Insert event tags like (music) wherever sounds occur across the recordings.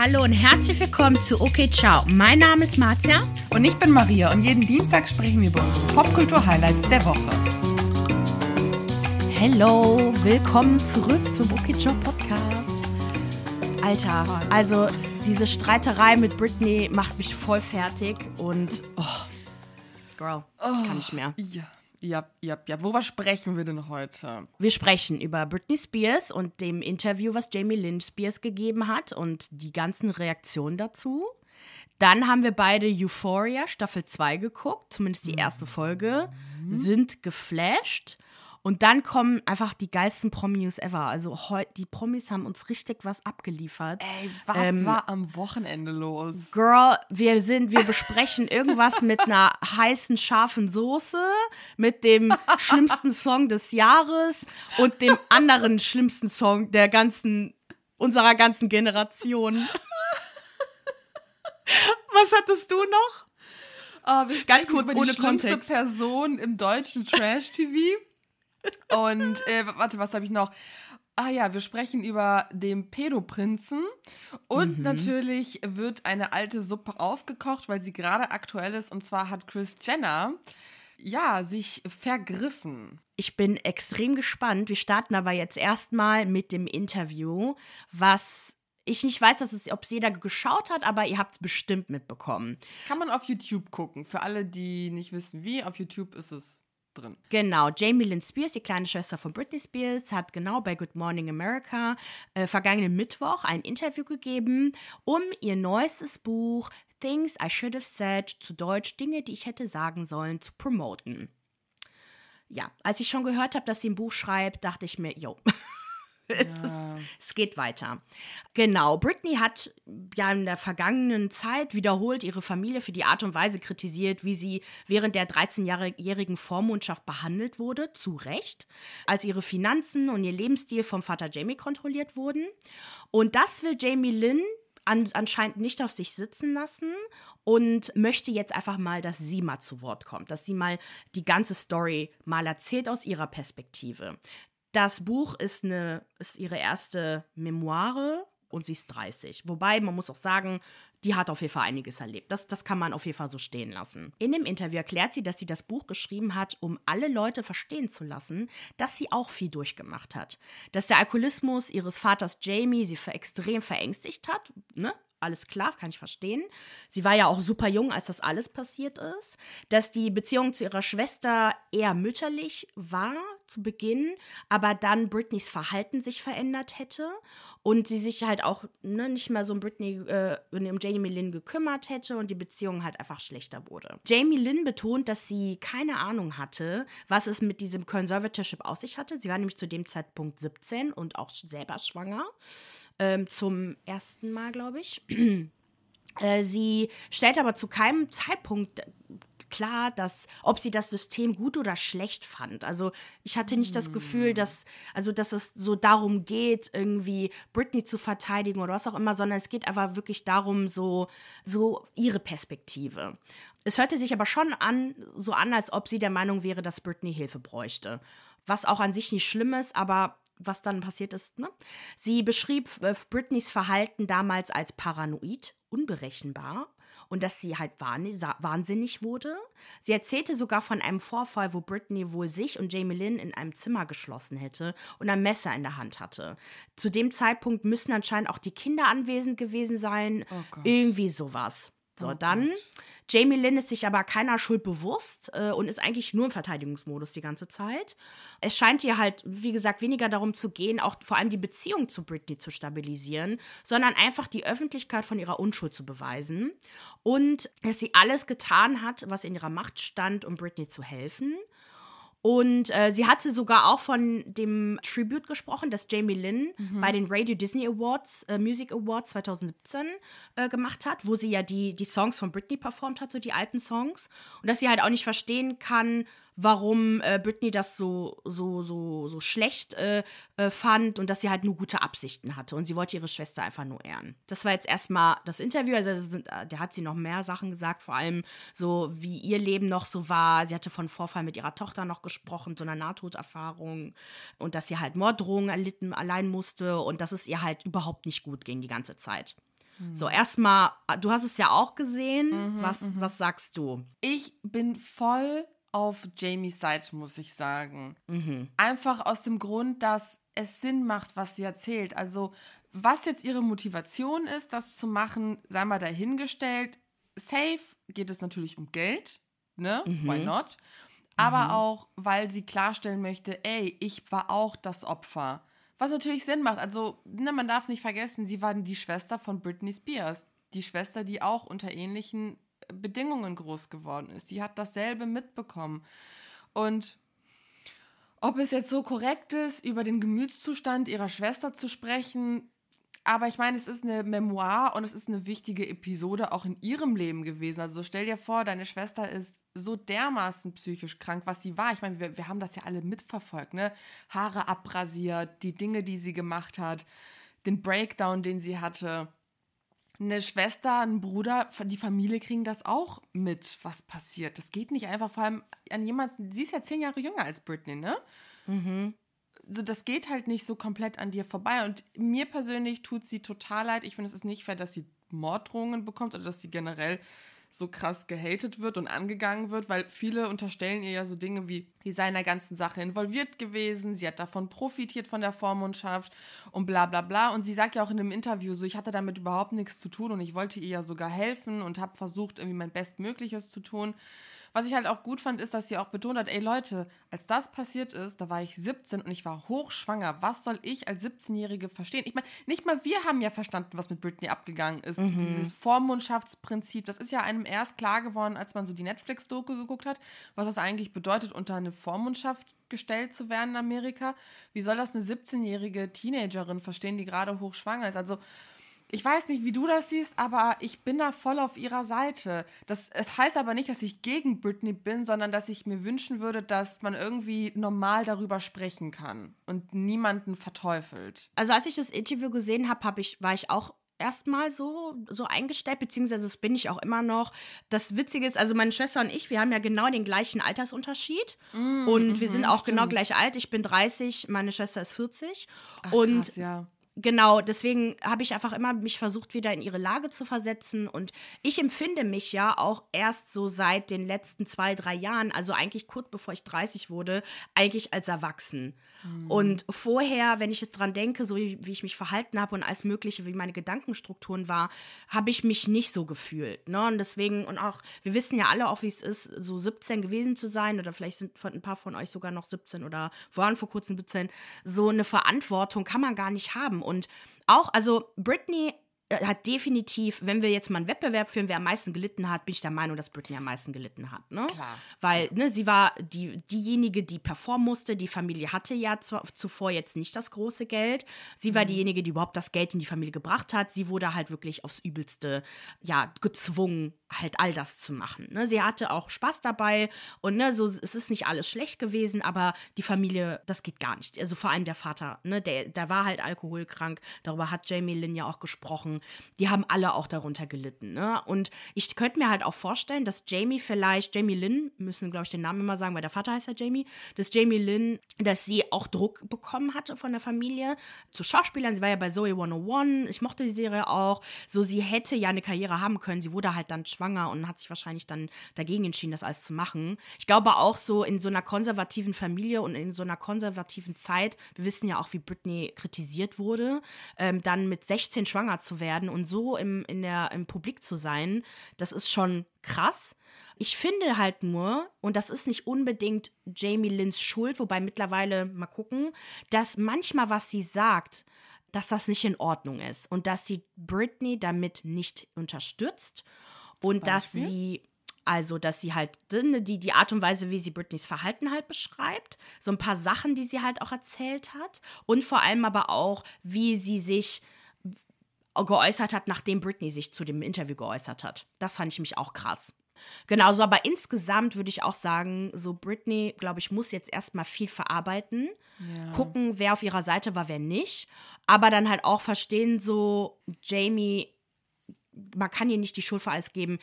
Hallo und herzlich willkommen zu Okay Ciao. Mein Name ist Marzia. Und ich bin Maria und jeden Dienstag sprechen wir über unsere Popkultur-Highlights der Woche. Hello, willkommen zurück zum Okay Ciao Podcast. Alter, also diese Streiterei mit Britney macht mich voll fertig und oh, Girl, ich kann nicht mehr. Ja, ja, ja, ja. Worüber sprechen wir denn heute? Wir sprechen über Britney Spears und dem Interview, was Jamie Lynn Spears gegeben hat und die ganzen Reaktionen dazu. Dann haben wir beide Euphoria Staffel 2 geguckt, zumindest die erste Folge, sind geflasht. Und dann kommen einfach die geilsten Promi-News ever. Also die Promis haben uns richtig was abgeliefert. Ey, was Ähm, war am Wochenende los? Girl, wir sind, wir besprechen irgendwas mit einer heißen, scharfen Soße, mit dem schlimmsten Song des Jahres und dem anderen schlimmsten Song der ganzen, unserer ganzen Generation. Was hattest du noch? Oh, wir Ganz kurz, über die ohne schlimmste Kontext. Person im deutschen Trash-TV. Und äh, warte, was habe ich noch? Ah ja, wir sprechen über den Pädoprinzen. Und Mhm. natürlich wird eine alte Suppe aufgekocht, weil sie gerade aktuell ist. Und zwar hat Chris Jenner, ja, sich vergriffen. Ich bin extrem gespannt. Wir starten aber jetzt erstmal mit dem Interview, was ich nicht weiß, dass es, ob es jeder geschaut hat, aber ihr habt es bestimmt mitbekommen. Kann man auf YouTube gucken. Für alle, die nicht wissen, wie, auf YouTube ist es drin. Genau, Jamie Lynn Spears, die kleine Schwester von Britney Spears, hat genau bei Good Morning America äh, vergangenen Mittwoch ein Interview gegeben, um ihr neuestes Buch Things I Should Have Said, zu Deutsch Dinge, die ich hätte sagen sollen, zu promoten. Ja, als ich schon gehört habe, dass sie ein Buch schreibt, dachte ich mir, yo, (laughs) (laughs) es, ist, es geht weiter. Genau, Britney hat ja in der vergangenen Zeit wiederholt ihre Familie für die Art und Weise kritisiert, wie sie während der 13-jährigen Vormundschaft behandelt wurde, zu Recht, als ihre Finanzen und ihr Lebensstil vom Vater Jamie kontrolliert wurden. Und das will Jamie Lynn an, anscheinend nicht auf sich sitzen lassen und möchte jetzt einfach mal, dass sie mal zu Wort kommt, dass sie mal die ganze Story mal erzählt aus ihrer Perspektive. Das Buch ist, eine, ist ihre erste Memoire und sie ist 30. Wobei, man muss auch sagen, die hat auf jeden Fall einiges erlebt. Das, das kann man auf jeden Fall so stehen lassen. In dem Interview erklärt sie, dass sie das Buch geschrieben hat, um alle Leute verstehen zu lassen, dass sie auch viel durchgemacht hat. Dass der Alkoholismus ihres Vaters Jamie sie extrem verängstigt hat, ne? Alles klar, kann ich verstehen. Sie war ja auch super jung, als das alles passiert ist. Dass die Beziehung zu ihrer Schwester eher mütterlich war zu Beginn, aber dann Britneys Verhalten sich verändert hätte und sie sich halt auch ne, nicht mehr so um Britney, äh, um Jamie Lynn gekümmert hätte und die Beziehung halt einfach schlechter wurde. Jamie Lynn betont, dass sie keine Ahnung hatte, was es mit diesem Conservatorship auf sich hatte. Sie war nämlich zu dem Zeitpunkt 17 und auch selber schwanger. Ähm, zum ersten Mal, glaube ich. (clears throat) Äh, Sie stellt aber zu keinem Zeitpunkt klar, dass ob sie das System gut oder schlecht fand. Also ich hatte nicht das Gefühl, dass also dass es so darum geht, irgendwie Britney zu verteidigen oder was auch immer, sondern es geht einfach wirklich darum, so so ihre Perspektive. Es hörte sich aber schon an, so an, als ob sie der Meinung wäre, dass Britney Hilfe bräuchte. Was auch an sich nicht schlimm ist, aber was dann passiert ist. Ne? Sie beschrieb äh, Britneys Verhalten damals als paranoid, unberechenbar und dass sie halt wahnsinnig wurde. Sie erzählte sogar von einem Vorfall, wo Britney wohl sich und Jamie Lynn in einem Zimmer geschlossen hätte und ein Messer in der Hand hatte. Zu dem Zeitpunkt müssen anscheinend auch die Kinder anwesend gewesen sein. Gott. Irgendwie sowas. So, dann. Jamie Lynn ist sich aber keiner Schuld bewusst äh, und ist eigentlich nur im Verteidigungsmodus die ganze Zeit. Es scheint ihr halt, wie gesagt, weniger darum zu gehen, auch vor allem die Beziehung zu Britney zu stabilisieren, sondern einfach die Öffentlichkeit von ihrer Unschuld zu beweisen und dass sie alles getan hat, was in ihrer Macht stand, um Britney zu helfen. Und äh, sie hatte sogar auch von dem Tribute gesprochen, das Jamie Lynn bei den Radio Disney Awards, äh, Music Awards 2017 äh, gemacht hat, wo sie ja die, die Songs von Britney performt hat, so die alten Songs. Und dass sie halt auch nicht verstehen kann, warum äh, Britney das so, so, so, so schlecht äh, äh, fand und dass sie halt nur gute Absichten hatte. Und sie wollte ihre Schwester einfach nur ehren. Das war jetzt erstmal das Interview. Also, das sind, äh, der hat sie noch mehr Sachen gesagt, vor allem so, wie ihr Leben noch so war. Sie hatte von Vorfall mit ihrer Tochter noch gesprochen, so einer Nahtoderfahrung. Und dass sie halt Morddrohungen erlitten allein musste und dass es ihr halt überhaupt nicht gut ging die ganze Zeit. So, erstmal, du hast es ja auch gesehen. Mhm, was, was sagst du? Ich bin voll auf Jamies Seite, muss ich sagen. Mhm. Einfach aus dem Grund, dass es Sinn macht, was sie erzählt. Also, was jetzt ihre Motivation ist, das zu machen, sei mal dahingestellt. Safe geht es natürlich um Geld, ne? Why not? Aber auch, weil sie klarstellen möchte, ey, ich war auch das Opfer. Was natürlich Sinn macht. Also, ne, man darf nicht vergessen, sie war die Schwester von Britney Spears. Die Schwester, die auch unter ähnlichen Bedingungen groß geworden ist. Sie hat dasselbe mitbekommen. Und ob es jetzt so korrekt ist, über den Gemütszustand ihrer Schwester zu sprechen, aber ich meine, es ist eine Memoir und es ist eine wichtige Episode auch in ihrem Leben gewesen. Also stell dir vor, deine Schwester ist so dermaßen psychisch krank, was sie war. Ich meine, wir, wir haben das ja alle mitverfolgt, ne? Haare abrasiert, die Dinge, die sie gemacht hat, den Breakdown, den sie hatte. Eine Schwester, ein Bruder, die Familie kriegen das auch mit, was passiert. Das geht nicht einfach, vor allem an jemanden, sie ist ja zehn Jahre jünger als Britney, ne? so, das geht halt nicht so komplett an dir vorbei. Und mir persönlich tut sie total leid. Ich finde, es ist nicht fair, dass sie Morddrohungen bekommt oder dass sie generell so krass gehatet wird und angegangen wird, weil viele unterstellen ihr ja so Dinge wie, sie sei in der ganzen Sache involviert gewesen, sie hat davon profitiert von der Vormundschaft und bla bla bla. Und sie sagt ja auch in einem Interview so, ich hatte damit überhaupt nichts zu tun und ich wollte ihr ja sogar helfen und habe versucht, irgendwie mein Bestmögliches zu tun. Was ich halt auch gut fand, ist, dass sie auch betont hat, ey Leute, als das passiert ist, da war ich 17 und ich war hochschwanger. Was soll ich als 17-Jährige verstehen? Ich meine, nicht mal wir haben ja verstanden, was mit Britney abgegangen ist. Dieses Vormundschaftsprinzip, das ist ja einem erst klar geworden, als man so die Netflix-Doku geguckt hat, was das eigentlich bedeutet, unter eine Vormundschaft gestellt zu werden in Amerika. Wie soll das eine 17-jährige Teenagerin verstehen, die gerade hochschwanger ist? Also ich weiß nicht, wie du das siehst, aber ich bin da voll auf ihrer Seite. Das, es heißt aber nicht, dass ich gegen Britney bin, sondern dass ich mir wünschen würde, dass man irgendwie normal darüber sprechen kann und niemanden verteufelt. Also als ich das Interview gesehen habe, hab ich, war ich auch erstmal so, so eingestellt, beziehungsweise das bin ich auch immer noch. Das Witzige ist, also meine Schwester und ich, wir haben ja genau den gleichen Altersunterschied und wir sind auch genau stimmt. gleich alt. Ich bin 30, meine Schwester ist 40 Ach, und krass, ja. Genau, deswegen habe ich einfach immer mich versucht, wieder in ihre Lage zu versetzen. Und ich empfinde mich ja auch erst so seit den letzten zwei, drei Jahren, also eigentlich kurz bevor ich 30 wurde, eigentlich als erwachsen. Und vorher, wenn ich jetzt dran denke, so wie, wie ich mich verhalten habe und alles Mögliche, wie meine Gedankenstrukturen war, habe ich mich nicht so gefühlt. Ne? Und deswegen, und auch, wir wissen ja alle auch, wie es ist, so 17 gewesen zu sein, oder vielleicht sind von ein paar von euch sogar noch 17 oder waren vor kurzem 17. So eine Verantwortung kann man gar nicht haben. Und auch, also Britney hat definitiv, wenn wir jetzt mal einen Wettbewerb führen, wer am meisten gelitten hat, bin ich der Meinung, dass Britney am meisten gelitten hat. Ne? Klar. Weil ne, sie war die, diejenige, die performen musste. Die Familie hatte ja zuvor jetzt nicht das große Geld. Sie war diejenige, die überhaupt das Geld in die Familie gebracht hat. Sie wurde halt wirklich aufs Übelste ja, gezwungen, halt all das zu machen. Ne? Sie hatte auch Spaß dabei und ne, so, es ist nicht alles schlecht gewesen, aber die Familie, das geht gar nicht. Also vor allem der Vater, ne, der, der war halt alkoholkrank. Darüber hat Jamie Lynn ja auch gesprochen. Die haben alle auch darunter gelitten. Ne? Und ich könnte mir halt auch vorstellen, dass Jamie vielleicht, Jamie Lynn, müssen glaube ich den Namen immer sagen, weil der Vater heißt ja Jamie, dass Jamie Lynn, dass sie auch Druck bekommen hatte von der Familie zu Schauspielern. Sie war ja bei Zoe 101, ich mochte die Serie auch. So, sie hätte ja eine Karriere haben können. Sie wurde halt dann schwanger und hat sich wahrscheinlich dann dagegen entschieden, das alles zu machen. Ich glaube auch so in so einer konservativen Familie und in so einer konservativen Zeit, wir wissen ja auch, wie Britney kritisiert wurde, ähm, dann mit 16 schwanger zu werden und so im, in der, im Publik zu sein, das ist schon krass. Ich finde halt nur, und das ist nicht unbedingt Jamie Lynns Schuld, wobei mittlerweile mal gucken, dass manchmal, was sie sagt, dass das nicht in Ordnung ist und dass sie Britney damit nicht unterstützt und dass Beispiel? sie also, dass sie halt ne, die, die Art und Weise, wie sie Britneys Verhalten halt beschreibt, so ein paar Sachen, die sie halt auch erzählt hat und vor allem aber auch, wie sie sich geäußert hat, nachdem Britney sich zu dem Interview geäußert hat. Das fand ich mich auch krass. Genauso, aber insgesamt würde ich auch sagen, so Britney, glaube ich, muss jetzt erstmal viel verarbeiten, Ja. gucken, wer auf ihrer Seite war, wer nicht, aber dann halt auch verstehen, so Jamie, man kann ihr nicht die Schuld für alles geben.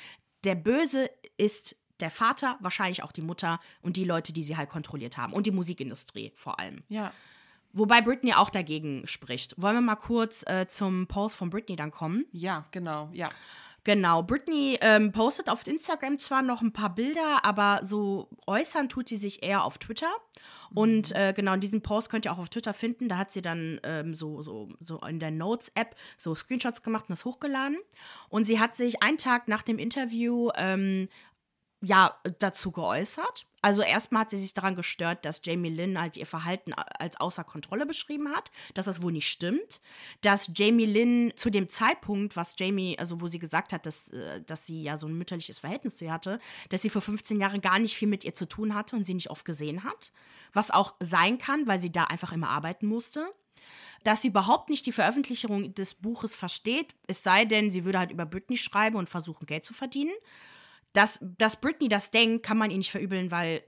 Der Böse ist der Vater, wahrscheinlich auch die Mutter und die Leute, die sie halt kontrolliert haben und die Musikindustrie vor allem. Ja. Wobei Britney auch dagegen spricht. Wollen wir mal kurz äh, zum Post von Britney dann kommen? Ja, genau, ja. Genau, Britney ähm, postet auf Instagram zwar noch ein paar Bilder, aber so äußern tut sie sich eher auf Twitter. Und äh, genau, diesen Post könnt ihr auch auf Twitter finden. Da hat sie dann ähm, so, so, so in der Notes-App so Screenshots gemacht und das hochgeladen. Und sie hat sich einen Tag nach dem Interview ähm, ja, dazu geäußert. Also erstmal hat sie sich daran gestört, dass Jamie Lynn halt ihr Verhalten als außer Kontrolle beschrieben hat, dass das wohl nicht stimmt, dass Jamie Lynn zu dem Zeitpunkt, was Jamie, also wo sie gesagt hat, dass, äh, dass sie ja so ein mütterliches Verhältnis zu ihr hatte, dass sie vor 15 Jahren gar nicht viel mit ihr zu tun hatte und sie nicht oft gesehen hat, was auch sein kann, weil sie da einfach immer arbeiten musste. Dass sie überhaupt nicht die Veröffentlichung des Buches versteht, es sei denn, sie würde halt über Britney schreiben und versuchen, Geld zu verdienen dass, dass Britney das denkt, kann man ihr nicht verübeln, weil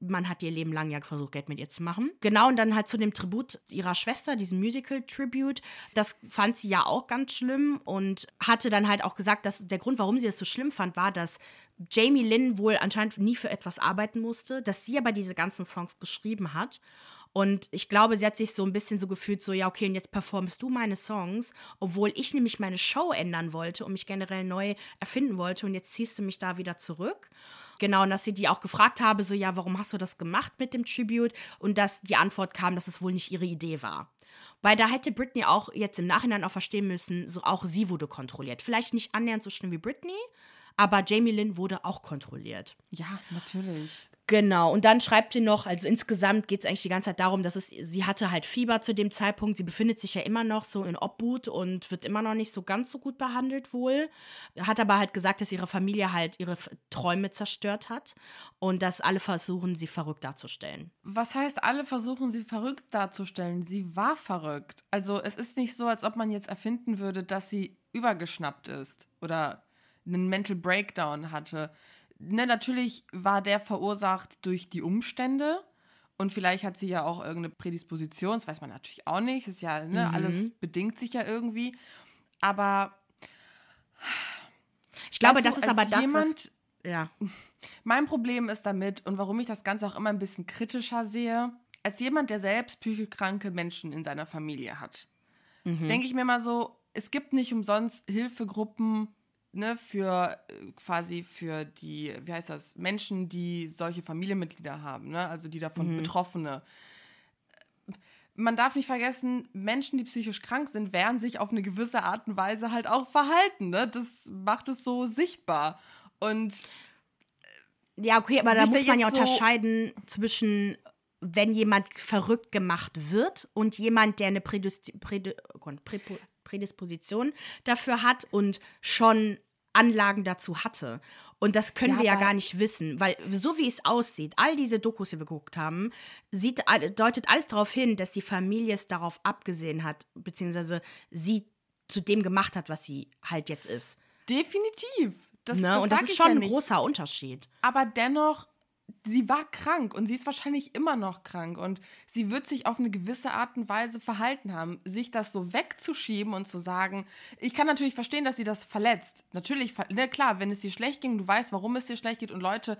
man hat ihr Leben lang ja versucht, Geld mit ihr zu machen. Genau, und dann halt zu dem Tribut ihrer Schwester, diesem Musical-Tribute, das fand sie ja auch ganz schlimm und hatte dann halt auch gesagt, dass der Grund, warum sie es so schlimm fand, war, dass Jamie Lynn wohl anscheinend nie für etwas arbeiten musste, dass sie aber diese ganzen Songs geschrieben hat und ich glaube, sie hat sich so ein bisschen so gefühlt, so, ja, okay, und jetzt performst du meine Songs, obwohl ich nämlich meine Show ändern wollte und mich generell neu erfinden wollte und jetzt ziehst du mich da wieder zurück. Genau, und dass sie die auch gefragt habe, so, ja, warum hast du das gemacht mit dem Tribute? Und dass die Antwort kam, dass es wohl nicht ihre Idee war. Weil da hätte Britney auch jetzt im Nachhinein auch verstehen müssen, so auch sie wurde kontrolliert. Vielleicht nicht annähernd so schlimm wie Britney, aber Jamie Lynn wurde auch kontrolliert. Ja, natürlich. Genau, und dann schreibt sie noch, also insgesamt geht es eigentlich die ganze Zeit darum, dass es, sie hatte halt Fieber zu dem Zeitpunkt, sie befindet sich ja immer noch so in Obhut und wird immer noch nicht so ganz so gut behandelt wohl. Hat aber halt gesagt, dass ihre Familie halt ihre Träume zerstört hat und dass alle versuchen, sie verrückt darzustellen. Was heißt, alle versuchen, sie verrückt darzustellen? Sie war verrückt. Also es ist nicht so, als ob man jetzt erfinden würde, dass sie übergeschnappt ist oder einen Mental Breakdown hatte ne, natürlich war der verursacht durch die Umstände. Und vielleicht hat sie ja auch irgendeine Prädisposition, das weiß man natürlich auch nicht. Das ist ja, ne, mhm. alles bedingt sich ja irgendwie. Aber ich glaube, das ist aber das. Jemand, was, ja. (laughs) Mein Problem ist damit und warum ich das Ganze auch immer ein bisschen kritischer sehe, als jemand, der selbst psychokranke Menschen in seiner Familie hat, mhm. denke ich mir mal so, es gibt nicht umsonst Hilfegruppen ne, für äh, quasi für die, wie heißt das, Menschen, die solche Familienmitglieder haben, ne, also die davon mhm. Betroffene. Man darf nicht vergessen, Menschen, die psychisch krank sind, werden sich auf eine gewisse Art und Weise halt auch verhalten. Ne? Das macht es so sichtbar. Und äh, ja, okay, aber da muss man ja unterscheiden so zwischen wenn jemand verrückt gemacht wird und jemand, der eine Prädis Prädis Prädisposition dafür hat und schon Anlagen dazu hatte. Und das können ja, wir ja gar nicht wissen, weil so wie es aussieht, all diese Dokus, die wir geguckt haben, sieht, deutet alles darauf hin, dass die Familie es darauf abgesehen hat, beziehungsweise sie zu dem gemacht hat, was sie halt jetzt ist. Definitiv. Das, ne? das Und das ist schon ja ein großer Unterschied. Aber dennoch sie war krank und sie ist wahrscheinlich immer noch krank und sie wird sich auf eine gewisse Art und Weise verhalten haben. Sich das so wegzuschieben und zu sagen, ich kann natürlich verstehen, dass sie das verletzt. Natürlich, ne, klar, wenn es ihr schlecht ging, du weißt, warum es dir schlecht geht und Leute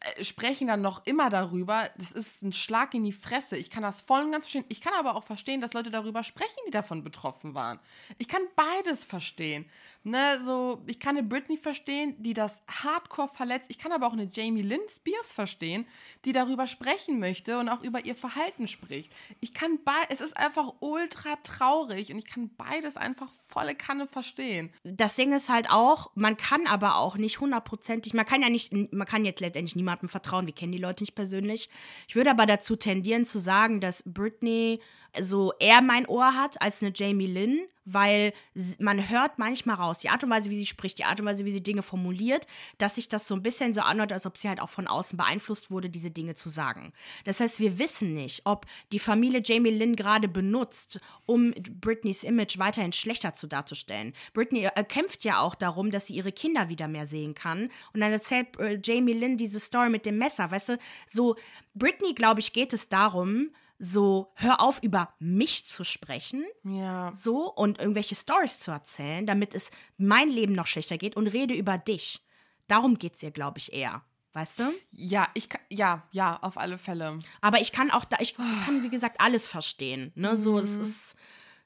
äh, sprechen dann noch immer darüber. Das ist ein Schlag in die Fresse. Ich kann das voll und ganz verstehen. Ich kann aber auch verstehen, dass Leute darüber sprechen, die davon betroffen waren. Ich kann beides verstehen. Ne, so, ich kann eine Britney verstehen, die das hardcore verletzt. Ich kann aber auch eine Jamie Lynn Spears verstehen, die darüber sprechen möchte und auch über ihr Verhalten spricht. Ich kann es ist einfach ultra traurig und ich kann beides einfach volle Kanne verstehen. Das Ding ist halt auch, man kann aber auch nicht hundertprozentig, man kann ja nicht, man kann jetzt letztendlich niemandem vertrauen, wir kennen die Leute nicht persönlich. Ich würde aber dazu tendieren zu sagen, dass Britney so eher mein Ohr hat als eine Jamie Lynn, weil man hört manchmal raus, die Art und Weise, wie sie spricht, die Art und Weise, wie sie Dinge formuliert, dass sich das so ein bisschen so anhört, als ob sie halt auch von außen beeinflusst wurde, diese Dinge zu sagen. Das heißt, wir wissen nicht, ob die Familie Jamie Lynn gerade benutzt, um Britneys Image weiterhin schlechter zu darzustellen. Britney äh, kämpft ja auch darum, dass sie ihre Kinder wieder mehr sehen kann. Und dann erzählt äh, Jamie Lynn diese Story mit dem Messer, weißt du, so Britney, glaube ich, geht es darum, so, hör auf, über mich zu sprechen. Ja. So, und irgendwelche Stories zu erzählen, damit es mein Leben noch schlechter geht und rede über dich. Darum geht es ihr, glaube ich, eher. Weißt du? Ja, ich kann, ja, ja, auf alle Fälle. Aber ich kann auch da, ich kann, wie gesagt, alles verstehen. Ne? So, es ist,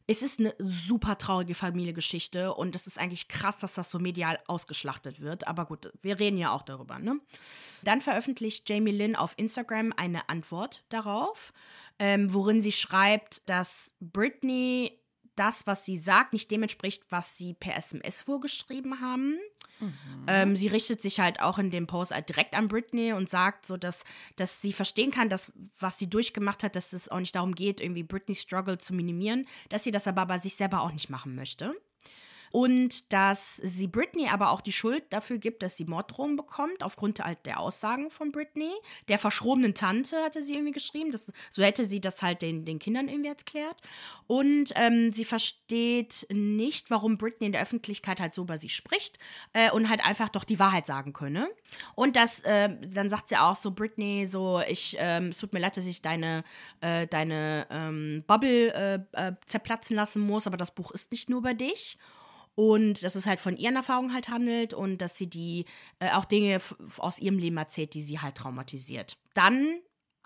es ist eine super traurige Familiengeschichte und es ist eigentlich krass, dass das so medial ausgeschlachtet wird. Aber gut, wir reden ja auch darüber. Ne? Dann veröffentlicht Jamie Lynn auf Instagram eine Antwort darauf, ähm, worin sie schreibt, dass Britney das, was sie sagt, nicht dem entspricht, was sie per SMS vorgeschrieben haben. Ähm, sie richtet sich halt auch in dem Post halt direkt an Britney und sagt so, dass, dass sie verstehen kann, dass was sie durchgemacht hat, dass es auch nicht darum geht, irgendwie Britney's Struggle zu minimieren, dass sie das aber bei sich selber auch nicht machen möchte. Und dass sie Britney aber auch die Schuld dafür gibt, dass sie Morddrohungen bekommt, aufgrund halt der Aussagen von Britney. Der verschrobenen Tante hatte sie irgendwie geschrieben. Das, so hätte sie das halt den, den Kindern irgendwie erklärt. Und ähm, sie versteht nicht, warum Britney in der Öffentlichkeit halt so über sie spricht äh, und halt einfach doch die Wahrheit sagen könne. Und das, äh, dann sagt sie auch so, Britney, so, ich, ähm, es tut mir leid, dass ich deine, äh, deine ähm, Bubble äh, äh, zerplatzen lassen muss, aber das Buch ist nicht nur über dich. Und dass es halt von ihren Erfahrungen halt handelt und dass sie die äh, auch Dinge aus ihrem Leben erzählt, die sie halt traumatisiert. Dann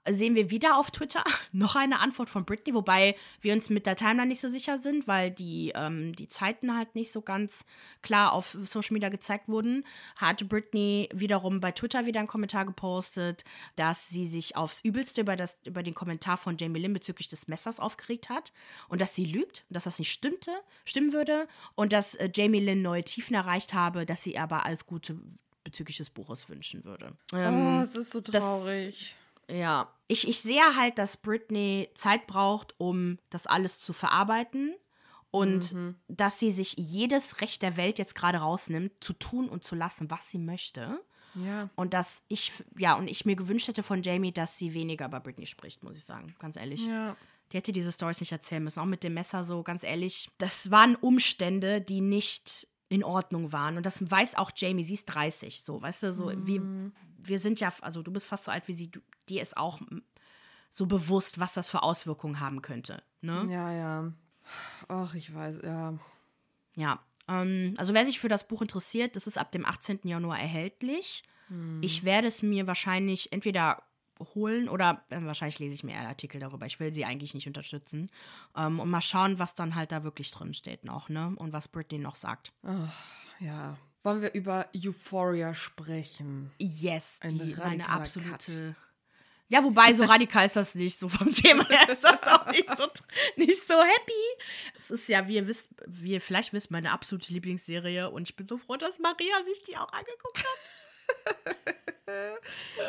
sehen wir wieder auf Twitter (laughs) noch eine Antwort von Britney, wobei wir uns mit der Timeline nicht so sicher sind, weil die, ähm, die Zeiten halt nicht so ganz klar auf Social Media gezeigt wurden. Hat Britney wiederum bei Twitter wieder einen Kommentar gepostet, dass sie sich aufs Übelste über, das, über den Kommentar von Jamie Lynn bezüglich des Messers aufgeregt hat und dass sie lügt, dass das nicht stimmte, stimmen würde und dass äh, Jamie Lynn neue Tiefen erreicht habe, dass sie aber alles Gute bezüglich des Buches wünschen würde. Ähm, oh, es ist so traurig. Das, ja, ich, ich sehe halt, dass Britney Zeit braucht, um das alles zu verarbeiten und mhm. dass sie sich jedes Recht der Welt jetzt gerade rausnimmt, zu tun und zu lassen, was sie möchte. Ja. Und dass ich, ja, und ich mir gewünscht hätte von Jamie, dass sie weniger über Britney spricht, muss ich sagen, ganz ehrlich. Ja. Die hätte diese Stories nicht erzählen müssen, auch mit dem Messer so, ganz ehrlich. Das waren Umstände, die nicht in Ordnung waren. Und das weiß auch Jamie, sie ist 30, so, weißt du, so, mhm. wie, wir sind ja, also du bist fast so alt wie sie, du, dir ist auch so bewusst, was das für Auswirkungen haben könnte. Ne? Ja, ja. Ach, ich weiß, ja. Ja, ähm, also wer sich für das Buch interessiert, das ist ab dem 18. Januar erhältlich. Hm. Ich werde es mir wahrscheinlich entweder holen oder äh, wahrscheinlich lese ich mir eher Artikel darüber. Ich will sie eigentlich nicht unterstützen. Ähm, und mal schauen, was dann halt da wirklich drin steht noch, ne? Und was Britney noch sagt. Ach, ja. Wollen wir über Euphoria sprechen? Yes, Ein die, meine absolute. Cut. Ja, wobei, so radikal ist das nicht. So vom Thema her ist das auch nicht so, nicht so happy. Es ist ja, wie ihr wisst, wie ihr vielleicht wisst, meine absolute Lieblingsserie. Und ich bin so froh, dass Maria sich die auch angeguckt hat. (laughs)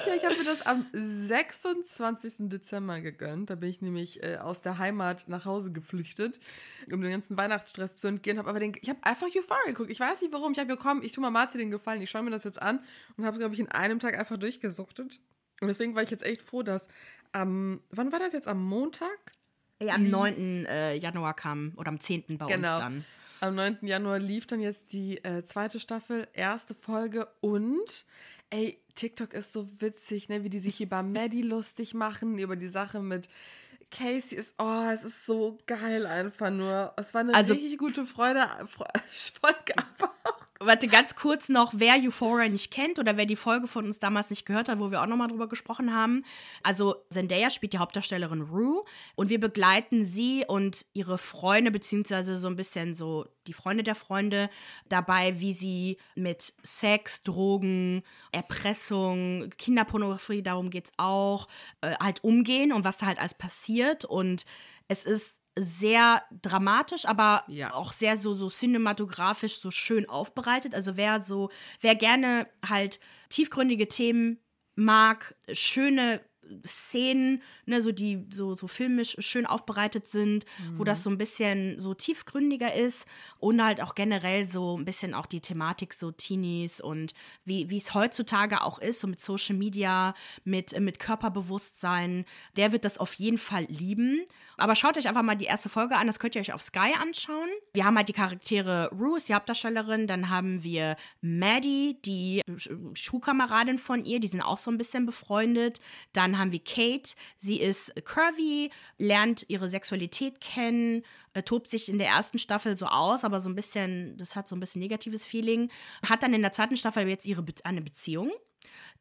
ja, ich habe mir das am 26. Dezember gegönnt. Da bin ich nämlich äh, aus der Heimat nach Hause geflüchtet, um den ganzen Weihnachtsstress zu entgehen. Hab aber den, ich habe einfach Euphoria geguckt. Ich weiß nicht warum. Ich habe gekommen, ich tue mal Marzi den Gefallen. Ich schaue mir das jetzt an und habe, glaube ich, in einem Tag einfach durchgesuchtet. Und deswegen war ich jetzt echt froh, dass am, ähm, wann war das jetzt? Am Montag? Ja, am 9. Äh, Januar kam, oder am 10. bei genau. uns dann. Am 9. Januar lief dann jetzt die äh, zweite Staffel, erste Folge und ey, TikTok ist so witzig, ne, wie die sich über Maddie lustig machen, über die Sache mit Casey ist, oh, es ist so geil einfach nur. Es war eine also, richtig gute Freude, (laughs) Folge warte, ganz kurz noch, wer Euphoria nicht kennt oder wer die Folge von uns damals nicht gehört hat, wo wir auch nochmal drüber gesprochen haben. Also Zendaya spielt die Hauptdarstellerin Rue und wir begleiten sie und ihre Freunde, beziehungsweise so ein bisschen so die Freunde der Freunde dabei, wie sie mit Sex, Drogen, Erpressung, Kinderpornografie, darum geht es auch, äh, halt umgehen und was da halt alles passiert und es ist sehr dramatisch, aber ja. auch sehr so, so cinematografisch so schön aufbereitet. Also wer so, wer gerne halt tiefgründige Themen mag, schöne Szenen, ne, so die so, so filmisch schön aufbereitet sind, mhm. wo das so ein bisschen so tiefgründiger ist und halt auch generell so ein bisschen auch die Thematik so Teenies und wie es heutzutage auch ist, so mit Social Media, mit, mit Körperbewusstsein, der wird das auf jeden Fall lieben. Aber schaut euch einfach mal die erste Folge an, das könnt ihr euch auf Sky anschauen. Wir haben halt die Charaktere Ruth, die Hauptdarstellerin, dann haben wir Maddie, die Schuhkameradin von ihr, die sind auch so ein bisschen befreundet. Dann haben wir Kate, sie ist curvy, lernt ihre Sexualität kennen, äh, tobt sich in der ersten Staffel so aus, aber so ein bisschen, das hat so ein bisschen negatives Feeling. Hat dann in der zweiten Staffel jetzt ihre Be eine Beziehung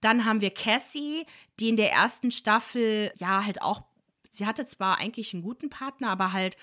Dann haben wir Cassie, die in der ersten Staffel ja halt auch, sie hatte zwar eigentlich einen guten Partner, aber halt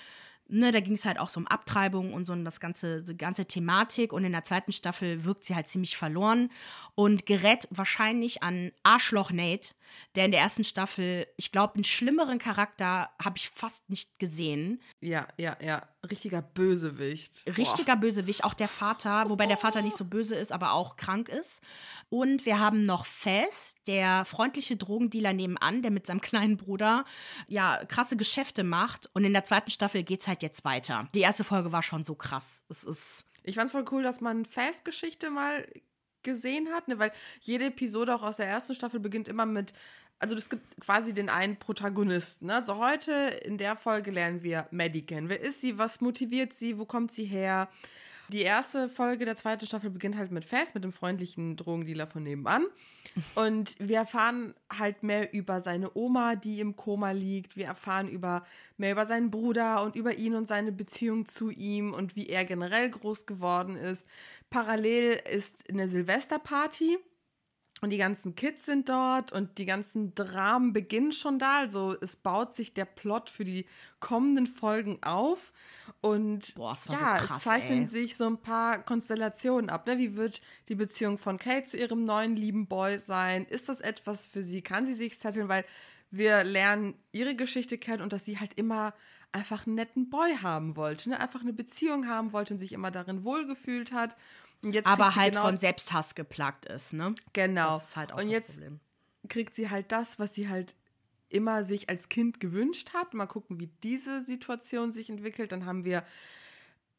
ne, da ging es halt auch so um Abtreibung und so und das ganze, die ganze Thematik. Und in der zweiten Staffel wirkt sie halt ziemlich verloren und gerät wahrscheinlich an Arschloch Nate, der in der ersten Staffel, ich glaube, einen schlimmeren Charakter habe ich fast nicht gesehen. Ja, ja, ja. Richtiger Bösewicht. Richtiger Boah. Bösewicht, auch der Vater, wobei der Vater nicht so böse ist, aber auch krank ist. Und wir haben noch Fess, der freundliche Drogendealer nebenan, der mit seinem kleinen Bruder ja krasse Geschäfte macht. Und in der zweiten Staffel geht es halt jetzt weiter. Die erste Folge war schon so krass. Es ist. Ich fand's voll cool, dass man Fess-Geschichte mal gesehen hat, ne? weil jede Episode auch aus der ersten Staffel beginnt immer mit, also es gibt quasi den einen Protagonisten. Ne? Also heute in der Folge lernen wir Maddie kennen. Wer ist sie? Was motiviert sie? Wo kommt sie her? Die erste Folge der zweiten Staffel beginnt halt mit Fest, mit dem freundlichen Drogendealer von nebenan. (laughs) Und wir erfahren halt mehr über seine Oma, die im Koma liegt. Wir erfahren über, mehr über seinen Bruder und über ihn und seine Beziehung zu ihm und wie er generell groß geworden ist. Parallel ist eine Silvesterparty und die ganzen Kids sind dort und die ganzen Dramen beginnen schon da. Also es baut sich der Plot für die kommenden Folgen auf. Und Boah, ja, so krass, es zeichnen ey. sich so ein paar Konstellationen ab. Ne? Wie wird die Beziehung von Kate zu ihrem neuen lieben Boy sein? Ist das etwas für sie? Kann sie sich setteln? Weil wir lernen ihre Geschichte kennen und dass sie halt immer einfach einen netten Boy haben wollte, ne? einfach eine Beziehung haben wollte und sich immer darin wohlgefühlt hat. Aber halt genau, von Selbsthass geplagt ist, ne? Genau. Das ist halt auch und das jetzt Problem. kriegt sie halt das, was sie halt immer sich als Kind gewünscht hat. Mal gucken, wie diese Situation sich entwickelt. Dann haben wir,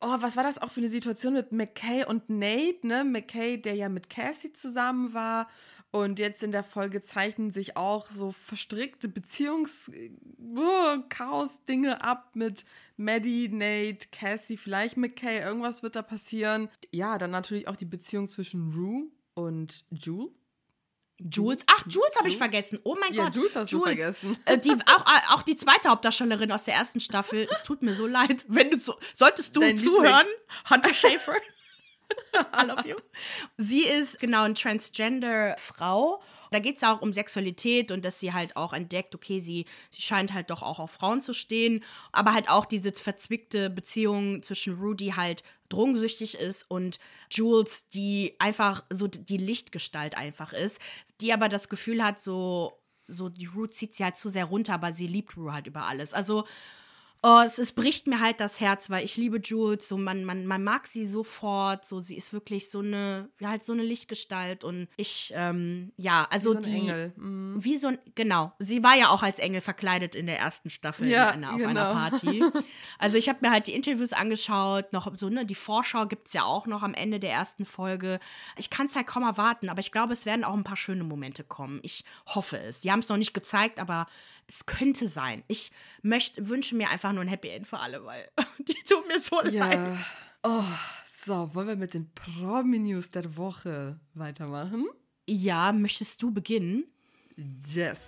oh, was war das auch für eine Situation mit McKay und Nate, ne? McKay, der ja mit Cassie zusammen war. Und jetzt in der Folge zeichnen sich auch so verstrickte Beziehungs-Chaos-Dinge ab mit Maddie, Nate, Cassie, vielleicht McKay. Irgendwas wird da passieren. Ja, dann natürlich auch die Beziehung zwischen Rue und Jewel. Jules. Ach, Jules habe ich Jules? vergessen. Oh mein Ja, Gott. Jules hast du vergessen. Äh, die, auch, äh, auch die zweite Hauptdarstellerin aus der ersten Staffel. Es tut mir so leid. Wenn du zu, solltest du Dein zuhören, Hunter Schafer. I love you. Sie ist genau eine Transgender-Frau. Da geht es auch um Sexualität und dass sie halt auch entdeckt, okay, sie, sie scheint halt doch auch auf Frauen zu stehen. Aber halt auch diese verzwickte Beziehung zwischen Rudy halt drogensüchtig ist und Jules, die einfach so die Lichtgestalt einfach ist, die aber das Gefühl hat, so, so die Rue zieht sie halt zu sehr runter, aber sie liebt Rue halt über alles. Also Oh, es, es bricht mir halt das Herz, weil ich liebe Jules. So, man, man, man mag sie sofort. So, sie ist wirklich so eine, halt so eine Lichtgestalt. Und ich, ähm, ja, also so ein die. Engel. Mhm. Wie so ein, genau. Sie war ja auch als Engel verkleidet in der ersten Staffel Ja, in einer, auf genau. einer Party. (laughs) Also ich habe mir halt die Interviews angeschaut, noch so, ne, die Vorschau gibt es ja auch noch am Ende der ersten Folge. Ich kann es halt kaum erwarten, aber ich glaube, es werden auch ein paar schöne Momente kommen. Ich hoffe es. Die haben es noch nicht gezeigt, aber es könnte sein. Ich möchte, wünsche mir einfach nur ein Happy End für alle, weil (laughs) die tun mir so leid. Ja. Oh, so, wollen wir mit den Promi-News der Woche weitermachen? Ja, möchtest du beginnen? Yes.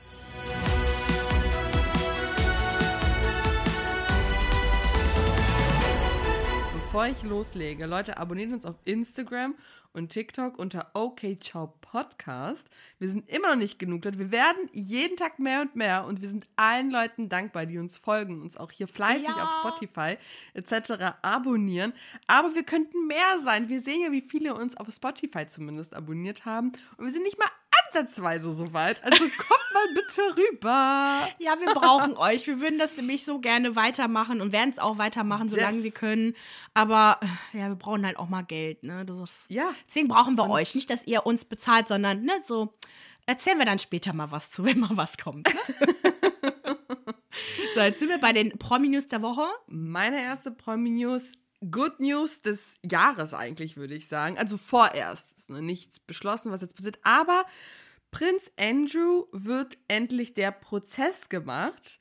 Bevor ich loslege, Leute, abonniert uns auf Instagram und TikTok unter OK Ciao Podcast. Wir sind immer noch nicht genug dort. Wir werden jeden Tag mehr und mehr und wir sind allen Leuten dankbar, die uns folgen, uns auch hier fleißig Ja. auf Spotify etc. abonnieren. Aber wir könnten mehr sein. Wir sehen ja, wie viele uns auf Spotify zumindest abonniert haben und wir sind nicht mal ansatzweise so weit. Also kommt mal bitte rüber. Ja, wir brauchen (laughs) euch. Wir würden das nämlich so gerne weitermachen und werden es auch weitermachen, solange Yes. wir können. Aber ja, wir brauchen halt auch mal Geld, ne? Das ist, Ja. Deswegen brauchen wir euch. Nicht, dass ihr uns bezahlt, sondern ne, so erzählen wir dann später mal was zu, (laughs) wenn mal was kommt. Ne? (laughs) so, jetzt sind wir bei den Promi-News der Woche. Meine erste Promi-News, Good News des Jahres eigentlich, würde ich sagen. Also vorerst. Ist noch nicht beschlossen, was jetzt passiert. Aber Prinz Andrew wird endlich der Prozess gemacht.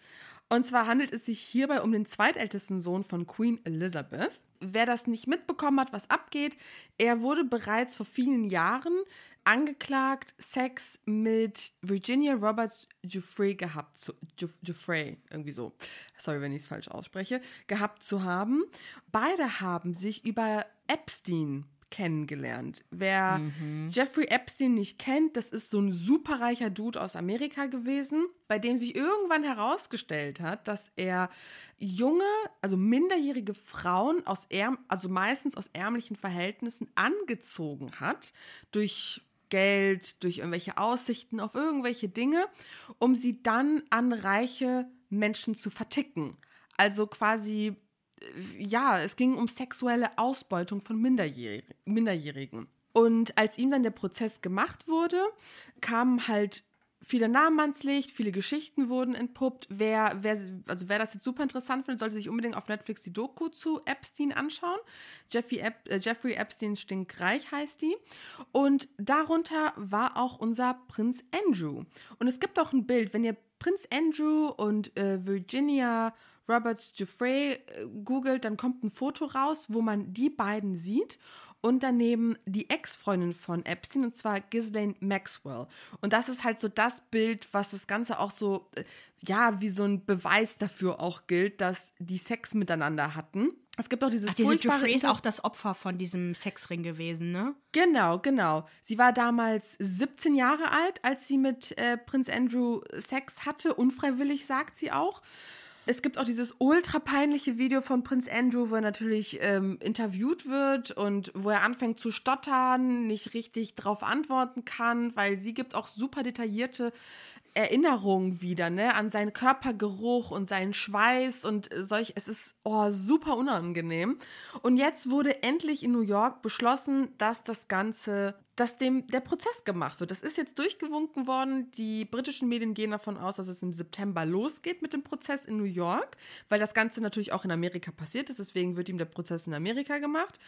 Und zwar handelt es sich hierbei um den zweitältesten Sohn von Queen Elizabeth. Wer das nicht mitbekommen hat, was abgeht, er wurde bereits vor vielen Jahren angeklagt, Sex mit Virginia Roberts Giuffre gehabt zu Giuff- Giuffre, irgendwie so. Sorry, wenn ich es falsch ausspreche, gehabt zu haben. Beide haben sich über Epstein kennengelernt. Wer mhm. Jeffrey Epstein nicht kennt, das ist so ein superreicher Dude aus Amerika gewesen, bei dem sich irgendwann herausgestellt hat, dass er junge, also minderjährige Frauen aus ärm, also meistens aus ärmlichen Verhältnissen angezogen hat durch Geld, durch irgendwelche Aussichten auf irgendwelche Dinge, um sie dann an reiche Menschen zu verticken. Also quasi ja, es ging um sexuelle Ausbeutung von Minderjährig Minderjährigen. Und als ihm dann der Prozess gemacht wurde, kamen halt viele Namen ans Licht, viele Geschichten wurden entpuppt. Wer, wer, also wer das jetzt super interessant findet, sollte sich unbedingt auf Netflix die Doku zu Epstein anschauen. Jeffrey, Ep äh, Jeffrey Epstein stinkreich heißt die. Und darunter war auch unser Prinz Andrew. Und es gibt auch ein Bild, wenn ihr Prinz Andrew und äh, Virginia Roberts Jeffrey äh, googelt, dann kommt ein Foto raus, wo man die beiden sieht und daneben die Ex-Freundin von Epstein und zwar Ghislaine Maxwell. Und das ist halt so das Bild, was das Ganze auch so, äh, ja, wie so ein Beweis dafür auch gilt, dass die Sex miteinander hatten. Es gibt auch dieses Ach, diese Jeffrey ist auch das Opfer von diesem Sexring gewesen, ne? Genau, genau. Sie war damals 17 Jahre alt, als sie mit äh, Prinz Andrew Sex hatte, unfreiwillig, sagt sie auch. Es gibt auch dieses ultra peinliche Video von Prinz Andrew, wo er natürlich ähm, interviewt wird und wo er anfängt zu stottern, nicht richtig drauf antworten kann, weil sie gibt auch super detaillierte Erinnerungen wieder, ne, an seinen Körpergeruch und seinen Schweiß und solch, es ist oh, super unangenehm. Und jetzt wurde endlich in New York beschlossen, dass das Ganze, dass dem der Prozess gemacht wird. Das ist jetzt durchgewunken worden. Die britischen Medien gehen davon aus, dass es im September losgeht mit dem Prozess in New York, weil das Ganze natürlich auch in Amerika passiert ist. Deswegen wird ihm der Prozess in Amerika gemacht.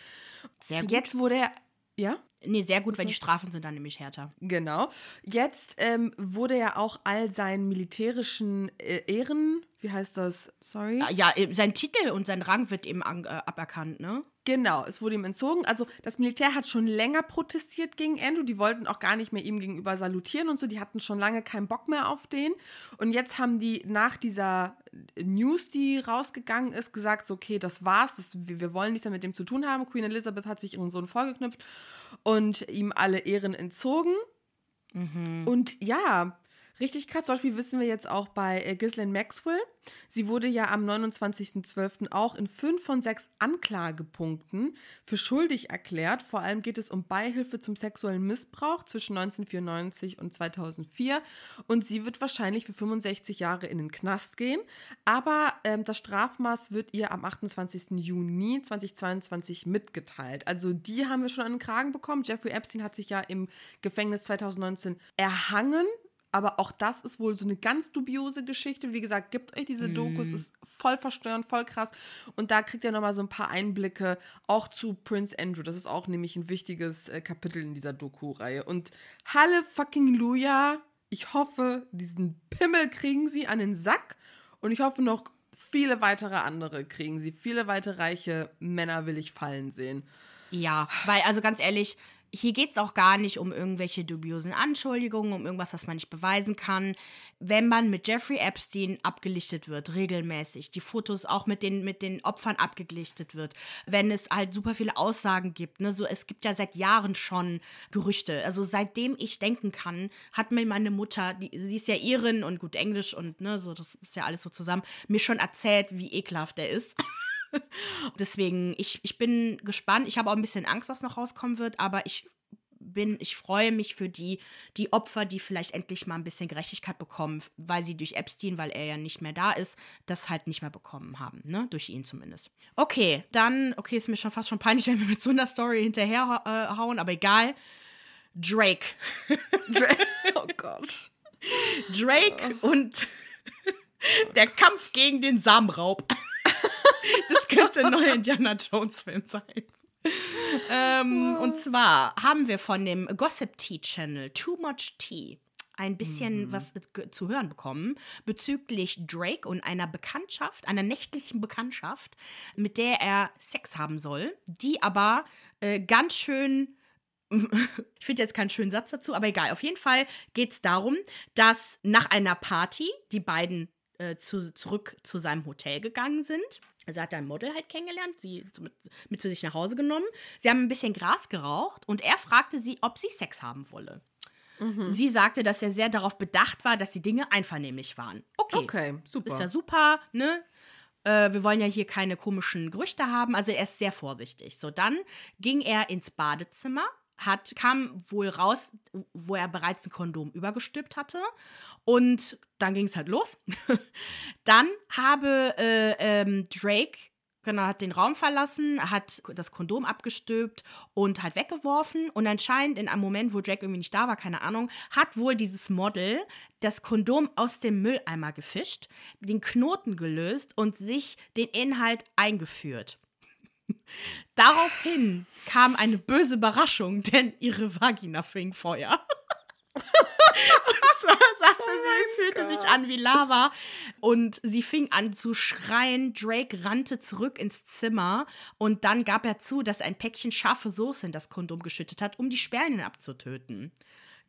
Sehr gut. Jetzt wurde er ja? Nee, sehr gut, weil die Strafen sind dann nämlich härter. Genau. Jetzt ähm, wurde ja auch all seinen militärischen äh, Ehren, wie heißt das? Sorry. Ah, ja, äh, sein Titel und sein Rang wird ihm an, äh, aberkannt, ne? Genau, es wurde ihm entzogen. Also das Militär hat schon länger protestiert gegen Andrew. Die wollten auch gar nicht mehr ihm gegenüber salutieren und so. Die hatten schon lange keinen Bock mehr auf den. Und jetzt haben die nach dieser News, die rausgegangen ist, gesagt, so, okay, das war's. Das, wir wollen nichts mehr mit dem zu tun haben. Queen Elizabeth hat sich ihren Sohn vorgeknüpft und ihm alle Ehren entzogen. Mhm. Und ja, Richtig krass. Zum Beispiel wissen wir jetzt auch bei äh, Ghislaine Maxwell. Sie wurde ja am 29.12. auch in fünf von sechs Anklagepunkten für schuldig erklärt. Vor allem geht es um Beihilfe zum sexuellen Missbrauch zwischen 1994 und 2004. Und sie wird wahrscheinlich für 65 Jahre in den Knast gehen. Aber ähm, das Strafmaß wird ihr am 28. Juni 2022 mitgeteilt. Also die haben wir schon an den Kragen bekommen. Jeffrey Epstein hat sich ja im Gefängnis 2019 erhangen aber auch das ist wohl so eine ganz dubiose Geschichte. Wie gesagt, gebt euch diese Dokus, mm. ist voll verstörend, voll krass. Und da kriegt ihr nochmal so ein paar Einblicke auch zu Prince Andrew. Das ist auch nämlich ein wichtiges äh, Kapitel in dieser Doku-Reihe. Und Halle fucking Luja. Ich hoffe, diesen Pimmel kriegen sie an den Sack. Und ich hoffe noch viele weitere andere kriegen sie. Viele weitere reiche Männer will ich fallen sehen. Ja, weil, also ganz ehrlich, hier geht es auch gar nicht um irgendwelche dubiosen Anschuldigungen, um irgendwas, das man nicht beweisen kann. Wenn man mit Jeffrey Epstein abgelichtet wird, regelmäßig, die Fotos auch mit den, mit den Opfern abgelichtet wird, wenn es halt super viele Aussagen gibt, ne, so es gibt ja seit Jahren schon Gerüchte. Also seitdem ich denken kann, hat mir meine Mutter, die, sie ist ja Irin und gut Englisch und ne, so, das ist ja alles so zusammen, mir schon erzählt, wie ekelhaft er ist. (laughs) Deswegen, ich, ich bin gespannt. Ich habe auch ein bisschen Angst, was noch rauskommen wird, aber ich bin, ich freue mich für die, die Opfer, die vielleicht endlich mal ein bisschen Gerechtigkeit bekommen, weil sie durch Epstein, weil er ja nicht mehr da ist, das halt nicht mehr bekommen haben, ne? Durch ihn zumindest. Okay, dann, okay, ist mir schon fast schon peinlich, (laughs) wenn wir mit so einer Story hinterherhauen, äh, aber egal. Drake. Drake. (laughs) Oh Gott. Drake oh. und (laughs) der Kampf gegen den Samenraub. Das könnte ein neuer Indiana Jones-Film sein. ähm, und zwar haben wir von dem Gossip Tea Channel Too Much Tea ein bisschen mhm. was zu hören bekommen bezüglich Drake und einer Bekanntschaft, einer nächtlichen Bekanntschaft, mit der er Sex haben soll, die aber äh, ganz schön (laughs) ich finde jetzt keinen schönen Satz dazu, aber egal. Auf jeden Fall geht es darum, dass nach einer Party die beiden äh, zu, zurück zu seinem Hotel gegangen sind. Also hat er ein Model halt kennengelernt, sie mit, mit zu sich nach Hause genommen. Sie haben ein bisschen Gras geraucht und er fragte sie, ob sie Sex haben wolle. Mhm. Sie sagte, dass er sehr darauf bedacht war, dass die Dinge einvernehmlich waren. Okay, okay super. Ist ja super, ne? Äh, wir wollen ja hier keine komischen Gerüchte haben. Also er ist sehr vorsichtig. So, dann ging er ins Badezimmer, hat, kam wohl raus, wo er bereits ein Kondom übergestülpt hatte. Und dann ging es halt los. (laughs) dann habe äh, ähm, Drake Genau, hat den Raum verlassen, hat das Kondom abgestülpt und halt weggeworfen. Und anscheinend in einem Moment, wo Drake irgendwie nicht da war, keine Ahnung, hat wohl dieses Model das Kondom aus dem Mülleimer gefischt, den Knoten gelöst und sich den Inhalt eingeführt. (laughs) Daraufhin kam eine böse Überraschung, denn ihre Vagina fing Feuer. (laughs) und zwar sagte oh sie, es fühlte Gott. sich an wie Lava. Und sie fing an zu schreien. Drake rannte zurück ins Zimmer. Und dann gab er zu, dass er ein Päckchen scharfe Soße in das Kondom geschüttet hat, um die Spermien abzutöten.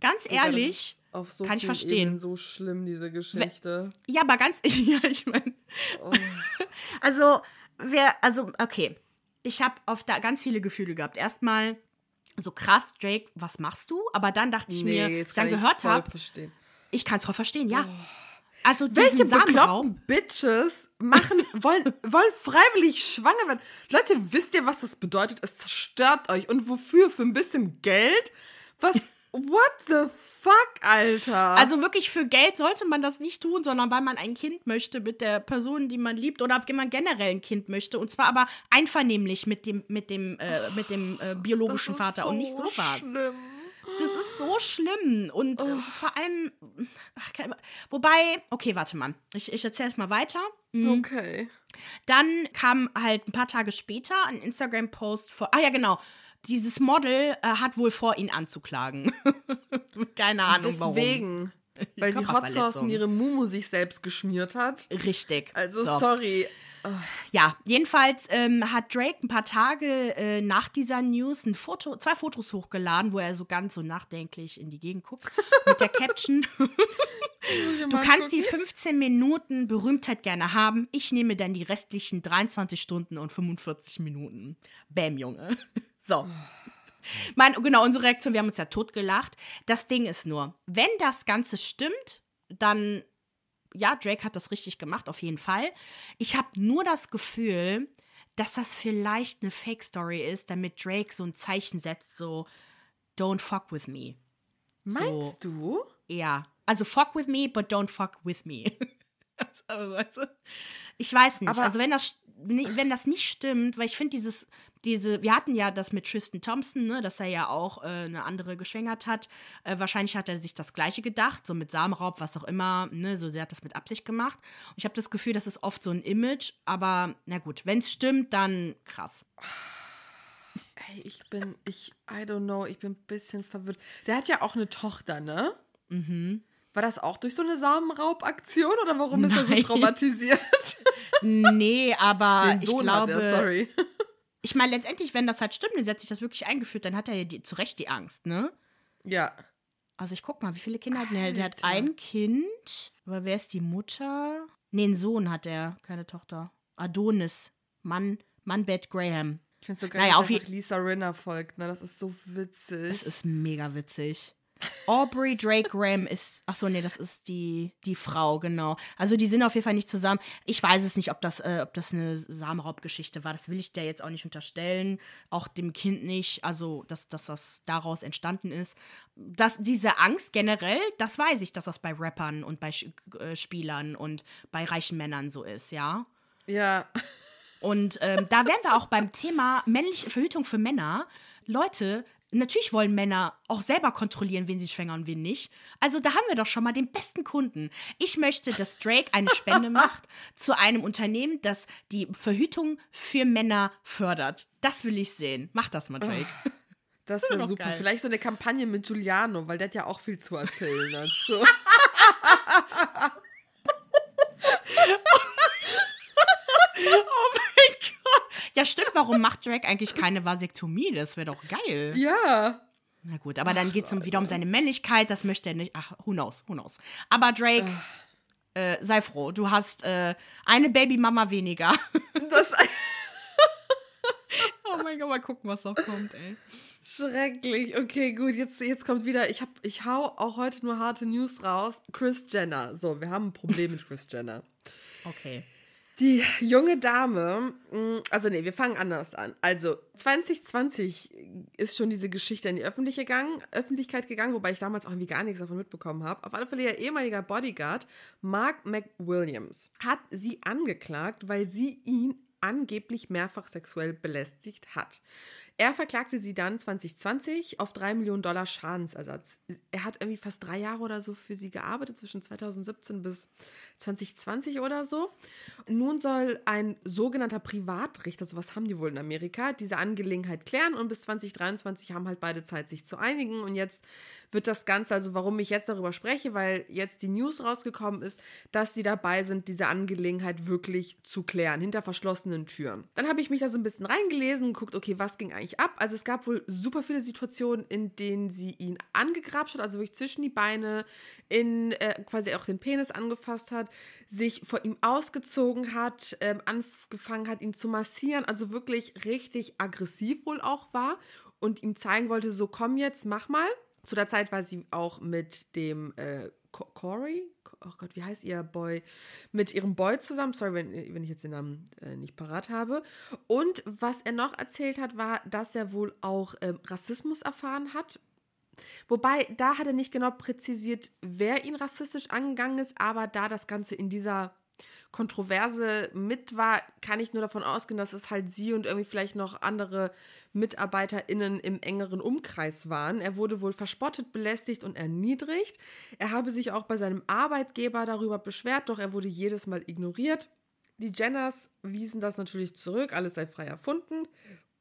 Ganz Digga, ehrlich, so kann ich verstehen. Ebenen so schlimm, diese Geschichte. Ja, aber ganz, (laughs) ja, ich meine. Oh. Also, wer, also, okay. Ich habe oft da ganz viele Gefühle gehabt. Erstmal so krass, Drake, was machst du? Aber dann dachte ich nee, mir, ich dann gehört habe, ich kann es voll verstehen, ja. Oh. Also Welche bekloppten Bitches machen, (laughs) wollen, wollen freiwillig schwanger werden? Leute, wisst ihr, was das bedeutet? Es zerstört euch. Und wofür? Für ein bisschen Geld? Was? What the fuck, Alter? Also wirklich für Geld sollte man das nicht tun, sondern weil man ein Kind möchte mit der Person, die man liebt oder wenn man generell ein Kind möchte und zwar aber einvernehmlich mit dem mit dem äh, mit dem äh, biologischen Vater so und nicht so was. Schlimm. Das ist so schlimm und äh, oh. vor allem ach, wobei okay, warte mal. Ich ich erzähle es mal weiter. Mhm. Okay. Dann kam halt ein paar Tage später ein Instagram Post vor Ah ja, genau dieses Model äh, hat wohl vor, ihn anzuklagen. (laughs) Keine Ahnung warum. Deswegen. (laughs) Weil sie Hot Sauce in ihre Mumu sich selbst geschmiert hat. Richtig. Also so. sorry. Ja, jedenfalls ähm, hat Drake ein paar Tage äh, nach dieser News ein Foto, zwei Fotos hochgeladen, wo er so ganz so nachdenklich in die Gegend guckt. (laughs) mit der Caption: Du kannst die 15 Minuten Berühmtheit gerne haben. Ich nehme dann die restlichen 23 Stunden und 45 Minuten. Bäm, Junge. So. Mein, genau, unsere Reaktion, wir haben uns ja totgelacht. Das Ding ist nur, wenn das Ganze stimmt, dann, ja, Drake hat das richtig gemacht, auf jeden Fall. Ich habe nur das Gefühl, dass das vielleicht eine Fake-Story ist, damit Drake so ein Zeichen setzt, so, don't fuck with me. Meinst so, du? Ja. Also fuck with me, but don't fuck with me. (laughs) also, ich weiß nicht. Aber also wenn das, wenn das nicht stimmt, weil ich finde dieses diese, wir hatten ja das mit Tristan Thompson, ne, dass er ja auch äh, eine andere geschwängert hat. Äh, wahrscheinlich hat er sich das Gleiche gedacht, so mit Samenraub, was auch immer, ne, so der hat das mit Absicht gemacht. Und ich habe das Gefühl, das ist oft so ein Image, aber na gut, wenn es stimmt, dann krass. Ey, ich bin, ich, I don't know, ich bin ein bisschen verwirrt. Der hat ja auch eine Tochter, ne? Mhm. War das auch durch so eine Samenraubaktion oder warum Nein. ist er so traumatisiert? (laughs) nee, aber ich glaube, er, sorry ich meine, letztendlich, wenn das halt stimmt, dann hat sich das wirklich eingeführt, dann hat er ja die, zu Recht die Angst, ne? Ja. Also ich guck mal, wie viele Kinder hat er? Der hat ein Kind. Aber wer ist die Mutter? Nee, einen Sohn hat er, keine Tochter. Adonis. Mann, Mann Beth Graham. Ich finde so geil, naja, dass Lisa Rinner folgt, ne? Das ist so witzig. Das ist mega witzig. Aubrey Drake Graham ist, ach so, nee, das ist die, die Frau, genau. Also die sind auf jeden Fall nicht zusammen. Ich weiß es nicht, ob das, äh, ob das eine Samenraubgeschichte war. Das will ich der jetzt auch nicht unterstellen. Auch dem Kind nicht. Also, dass, dass das daraus entstanden ist. Dass diese Angst generell, das weiß ich, dass das bei Rappern und bei äh, Spielern und bei reichen Männern so ist, ja. Ja. Und ähm, da wären wir auch beim Thema männliche Verhütung für Männer. Leute, Natürlich wollen Männer auch selber kontrollieren, wen sie schwängern und wen nicht. Also da haben wir doch schon mal den besten Kunden. Ich möchte, dass Drake eine Spende (laughs) macht zu einem Unternehmen, das die Verhütung für Männer fördert. Das will ich sehen. Mach das mal, Drake. Oh, (laughs) das wäre super. Geil. Vielleicht so eine Kampagne mit Giuliano, weil der hat ja auch viel zu erzählen dazu. (laughs) oh mein Gott. Ja, stimmt. Warum macht Drake eigentlich keine Vasektomie? Das wäre doch geil. Ja. Na gut, aber dann geht es wieder um seine Männlichkeit. Das möchte er nicht. Ach, who knows, who knows. Aber Drake, äh, sei froh, du hast äh, eine Babymama weniger. (laughs) Das oh mein Gott, mal gucken, was noch kommt, ey. Schrecklich. Okay, gut, jetzt, jetzt kommt wieder. Ich, hab, ich hau auch heute nur harte News raus. Chris Jenner. So, wir haben ein Problem mit Chris Jenner. Okay. Die junge Dame, mh, also nee, wir fangen anders an. Also 2020 ist schon diese Geschichte in die Öffentliche gegangen, Öffentlichkeit gegangen, wobei ich damals auch irgendwie gar nichts davon mitbekommen habe. Auf alle Fälle ihr ehemaliger Bodyguard, Mark McWilliams, hat sie angeklagt, weil sie ihn angeblich mehrfach sexuell belästigt hat. Er verklagte sie dann 2020 auf 3 Millionen Dollar Schadensersatz. Er hat irgendwie fast drei Jahre oder so für sie gearbeitet, zwischen 2017 bis 2020 oder so. Nun soll ein sogenannter Privatrichter, so was haben die wohl in Amerika, diese Angelegenheit klären und bis 2023 haben halt beide Zeit, sich zu einigen. Und jetzt wird das Ganze, also warum ich jetzt darüber spreche, weil jetzt die News rausgekommen ist, dass sie dabei sind, diese Angelegenheit wirklich zu klären, hinter verschlossenen Türen. Dann habe ich mich da so ein bisschen reingelesen und geguckt, okay, was ging eigentlich ab? Also es gab wohl super viele Situationen, in denen sie ihn angegrabt hat, also wirklich zwischen die Beine, in äh, quasi auch den Penis angefasst hat, sich vor ihm ausgezogen hat, ähm, angefangen hat, ihn zu massieren, also wirklich richtig aggressiv wohl auch war und ihm zeigen wollte, so komm jetzt, mach mal. Zu der Zeit war sie auch mit dem äh, Corey, oh Gott, wie heißt ihr Boy, mit ihrem Boy zusammen. Sorry, wenn, wenn ich jetzt den Namen äh, nicht parat habe. Und was er noch erzählt hat, war, dass er wohl auch äh, Rassismus erfahren hat. Wobei, da hat er nicht genau präzisiert, wer ihn rassistisch angegangen ist, aber da das Ganze in dieser Kontroverse mit war, kann ich nur davon ausgehen, dass es halt sie und irgendwie vielleicht noch andere MitarbeiterInnen im engeren Umkreis waren. Er wurde wohl verspottet, belästigt und erniedrigt. Er habe sich auch bei seinem Arbeitgeber darüber beschwert, doch er wurde jedes Mal ignoriert. Die Jenners wiesen das natürlich zurück, alles sei frei erfunden.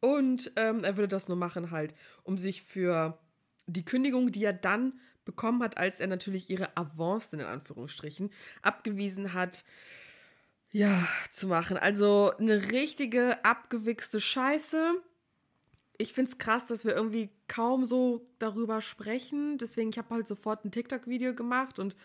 Und ähm, er würde das nur machen, halt, um sich für die Kündigung, die er dann bekommen hat, als er natürlich ihre Avance in Anführungsstrichen abgewiesen hat, ja, zu machen. Also eine richtige abgewichste Scheiße. Ich finde es krass, dass wir irgendwie kaum so darüber sprechen. Deswegen, ich habe halt sofort ein TikTok-Video gemacht und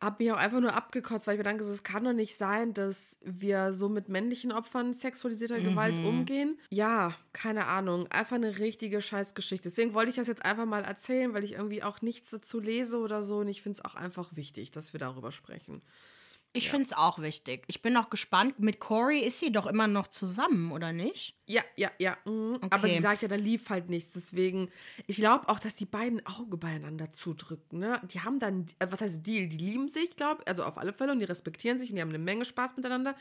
habe mich auch einfach nur abgekotzt, weil ich mir denke, es kann doch nicht sein, dass wir so mit männlichen Opfern sexualisierter Gewalt Mhm. umgehen. Ja, keine Ahnung. Einfach eine richtige Scheißgeschichte. Deswegen wollte ich das jetzt einfach mal erzählen, weil ich irgendwie auch nichts dazu lese oder so. Und ich finde es auch einfach wichtig, dass wir darüber sprechen. Ich finde es auch wichtig. Ich bin auch gespannt. Mit Corey ist sie doch immer noch zusammen, oder nicht? Ja, ja, ja. mhm. Aber Okay. sie sagt ja, da lief halt nichts. Deswegen, ich glaube auch, dass die beiden Auge beieinander zudrücken. Ne? Die haben dann, äh, was heißt Deal? Die lieben sich, glaube ich, also auf alle Fälle und die respektieren sich und die haben eine Menge Spaß miteinander.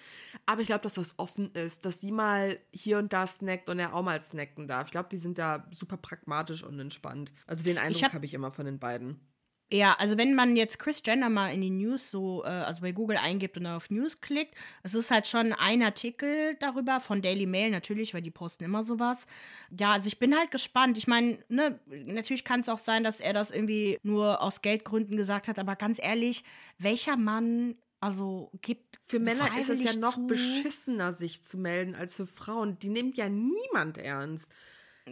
Aber ich glaube, dass das offen ist, dass sie mal hier und da snackt und er auch mal snacken darf. Ich glaube, die sind da super pragmatisch und entspannt. Also den Eindruck hab- habe ich immer von den beiden. Ja, also wenn man jetzt Chris Jenner mal in die News so, äh, also bei Google eingibt und auf News klickt, es ist halt schon ein Artikel darüber von Daily Mail natürlich, weil die posten immer sowas. Ja, also ich bin halt gespannt. Ich meine, ne, natürlich kann es auch sein, dass er das irgendwie nur aus Geldgründen gesagt hat, aber ganz ehrlich, welcher Mann, also gibt Für Männer ist es ja noch zu- beschissener, sich zu melden, als für Frauen. Die nimmt ja niemand ernst.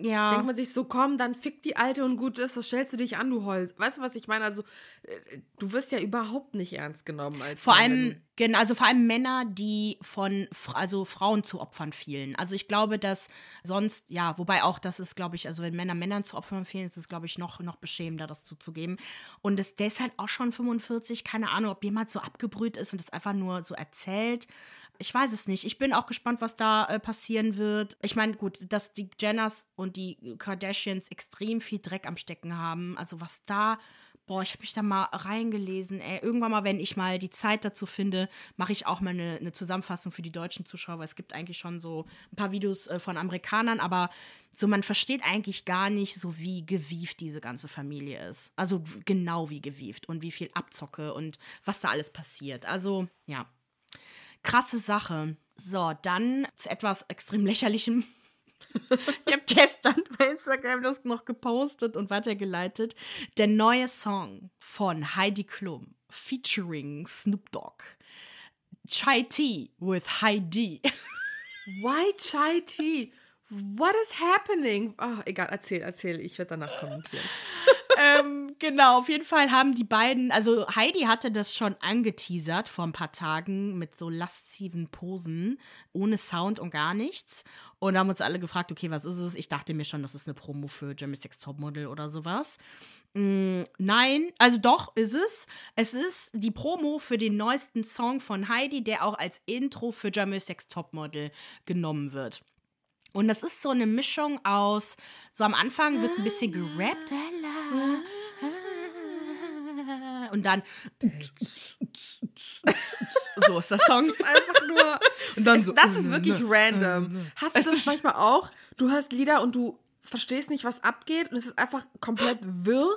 Ja. denkt man sich so, komm, dann fick die Alte und gut ist, was stellst du dich an, du Holz? Weißt du, was ich meine? Also, äh, du wirst ja überhaupt nicht ernst genommen als Vor Mann, allem, genau, also vor allem Männer, die von also Frauen zu Opfern fielen. Also ich glaube, dass sonst, ja, wobei auch das ist, glaube ich, also wenn Männer Männern zu Opfern fielen, ist es, glaube ich, noch, noch beschämender, das zuzugeben. Und das, der ist halt auch schon 45, keine Ahnung, ob jemand so abgebrüht ist und das einfach nur so erzählt. Ich weiß es nicht. Ich bin auch gespannt, was da äh, passieren wird. Ich meine, gut, dass die Jenners und die Kardashians extrem viel Dreck am Stecken haben. Also was da Boah, ich habe mich da mal reingelesen. Ey. Irgendwann mal, wenn ich mal die Zeit dazu finde, mache ich auch mal eine, eine Zusammenfassung für die deutschen Zuschauer. weil Es gibt eigentlich schon so ein paar Videos äh, von Amerikanern, aber so man versteht eigentlich gar nicht, so wie gewieft diese ganze Familie ist. Also genau wie gewieft und wie viel Abzocke und was da alles passiert. Also ja, krasse Sache. So, dann zu etwas extrem lächerlichem. (laughs) Ich habe gestern bei Instagram das noch gepostet und weitergeleitet. Der neue Song von Heidi Klum featuring Snoop Dogg. Chai Tea with Heidi. Why Chai Tea? What is happening? Ah, egal, erzähl, erzähl. Ich werde danach kommentieren. (laughs) ähm, genau, auf jeden Fall haben die beiden, also Heidi hatte das schon angeteasert vor ein paar Tagen mit so lasziven Posen, ohne Sound und gar nichts. Und haben uns alle gefragt, okay, was ist es? Ich dachte mir schon, das ist eine Promo für Jeremy Sex Topmodel oder sowas. Mm, nein, also doch ist es. Es ist die Promo für den neuesten Song von Heidi, der auch als Intro für Jeremy Sex Topmodel genommen wird. Und das ist so eine Mischung aus, so am Anfang wird ein bisschen gerappt. Und dann so ist der Song. Das ist einfach nur. Und dann so, das ist wirklich random. Hast du das manchmal auch? Du hörst Lieder und du verstehst nicht, was abgeht und es ist einfach komplett wirr